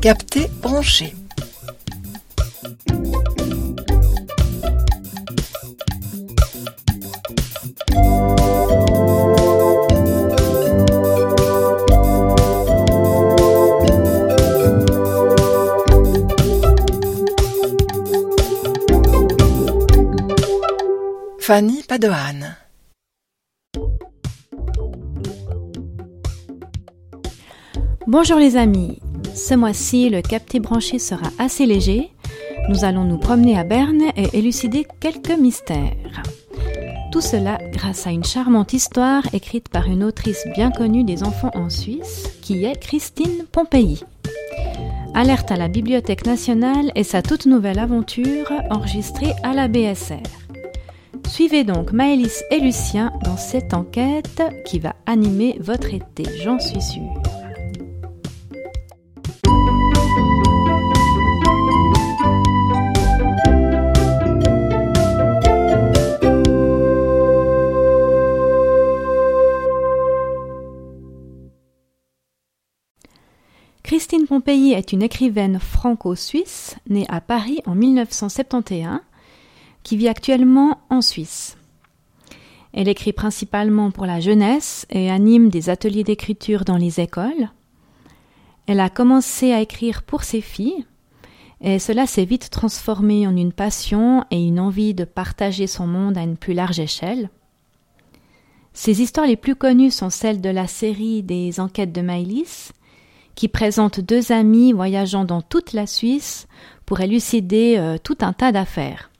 Capté branché. Fanny Padoane. Bonjour les amis, ce mois-ci le capté branché sera assez léger. Nous allons nous promener à Berne et élucider quelques mystères. Tout cela grâce à une charmante histoire écrite par une autrice bien connue des enfants en Suisse, qui est Christine Pompéi. Alerte à la Bibliothèque nationale et sa toute nouvelle aventure enregistrée à la BSR. Suivez donc Maëlys et Lucien dans cette enquête qui va animer votre été, j'en suis sûre. Christine Pompéi est une écrivaine franco-suisse née à Paris en 1971 qui vit actuellement en Suisse. Elle écrit principalement pour la jeunesse et anime des ateliers d'écriture dans les écoles. Elle a commencé à écrire pour ses filles, et cela s'est vite transformé en une passion et une envie de partager son monde à une plus large échelle. Ses histoires les plus connues sont celles de la série des enquêtes de Maïlis, qui présente deux amis voyageant dans toute la Suisse pour élucider euh, tout un tas d'affaires.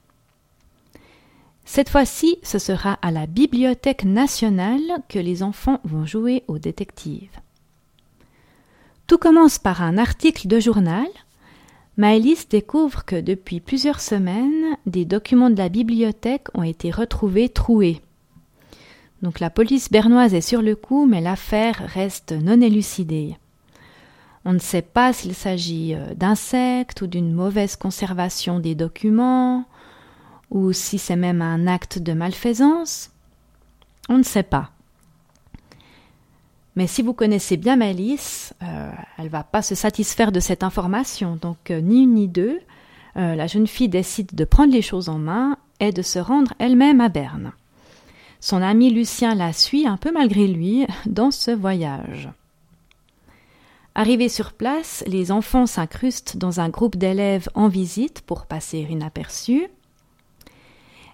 Cette fois-ci, ce sera à la Bibliothèque nationale que les enfants vont jouer aux détectives. Tout commence par un article de journal. Maëlys découvre que depuis plusieurs semaines, des documents de la bibliothèque ont été retrouvés troués. Donc la police bernoise est sur le coup, mais l'affaire reste non élucidée. On ne sait pas s'il s'agit euh, d'insectes ou d'une mauvaise conservation des documents, ou si c'est même un acte de malfaisance, on ne sait pas. Mais si vous connaissez bien Malice, euh, elle va pas se satisfaire de cette information. Donc euh, ni une ni deux, euh, la jeune fille décide de prendre les choses en main et de se rendre elle-même à Berne. Son ami Lucien la suit un peu malgré lui dans ce voyage. Arrivés sur place, les enfants s'incrustent dans un groupe d'élèves en visite pour passer inaperçus.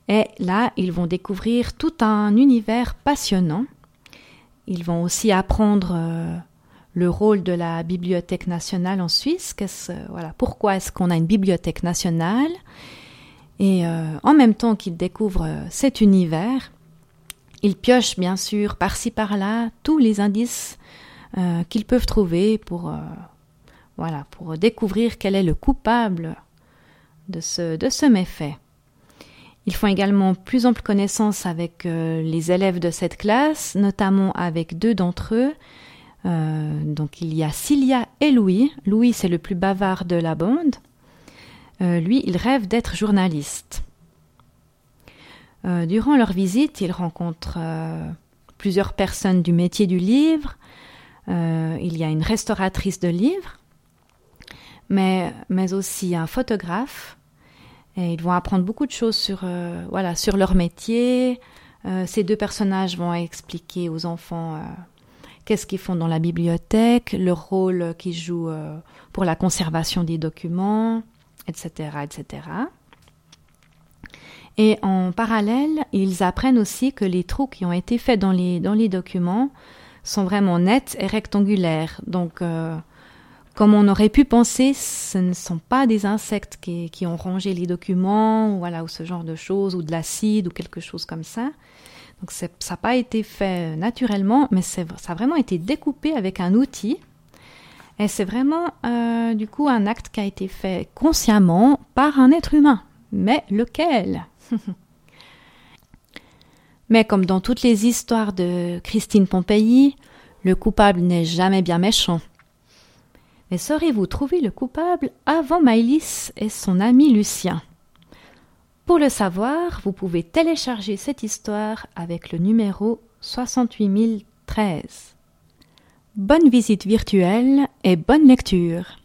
Et là, ils vont découvrir tout un univers passionnant. Ils vont aussi apprendre euh, le rôle de la Bibliothèque nationale en Suisse. voilà, pourquoi est-ce qu'on a une bibliothèque nationale? Et euh, en même temps qu'ils découvrent euh, cet univers, ils piochent bien sûr par-ci par-là tous les indices qu'ils peuvent trouver pour, voilà, pour découvrir quel est le coupable de ce, de ce méfait. Ils font également plus ample connaissance avec euh, les élèves de cette classe, notamment avec deux d'entre eux. Euh, donc il y a Cilia et Louis. Louis, c'est le plus bavard de la bande. Euh, lui, il rêve d'être journaliste. durant leur visite, ils rencontrent plusieurs personnes du métier du livre. Il y a une restauratrice de livres, mais, mais aussi un photographe, et ils vont apprendre beaucoup de choses sur, euh, voilà, sur leur métier. Euh, ces deux personnages vont expliquer aux enfants euh, qu'est-ce qu'ils font dans la bibliothèque, le rôle qu'ils jouent pour la conservation des documents, etc., etc. Et en parallèle, ils apprennent aussi que les trous qui ont été faits dans les, dans les documents sont vraiment nets et rectangulaires. Donc, comme on aurait pu penser, ce ne sont pas des insectes qui, ont rangé les documents, ou, voilà, ou ce genre de choses, ou de l'acide, ou quelque chose comme ça. Donc ça n'a pas été fait naturellement, mais ça a vraiment été découpé avec un outil. Et c'est vraiment euh, du coup un acte qui a été fait consciemment par un être humain. Mais lequel? Mais comme dans toutes les histoires de Christine Pompéi, le coupable n'est jamais bien méchant. Mais saurez-vous trouver le coupable avant Maïlis et son ami Lucien? Pour le savoir, vous pouvez télécharger cette histoire avec le numéro 68013. Bonne visite virtuelle et bonne lecture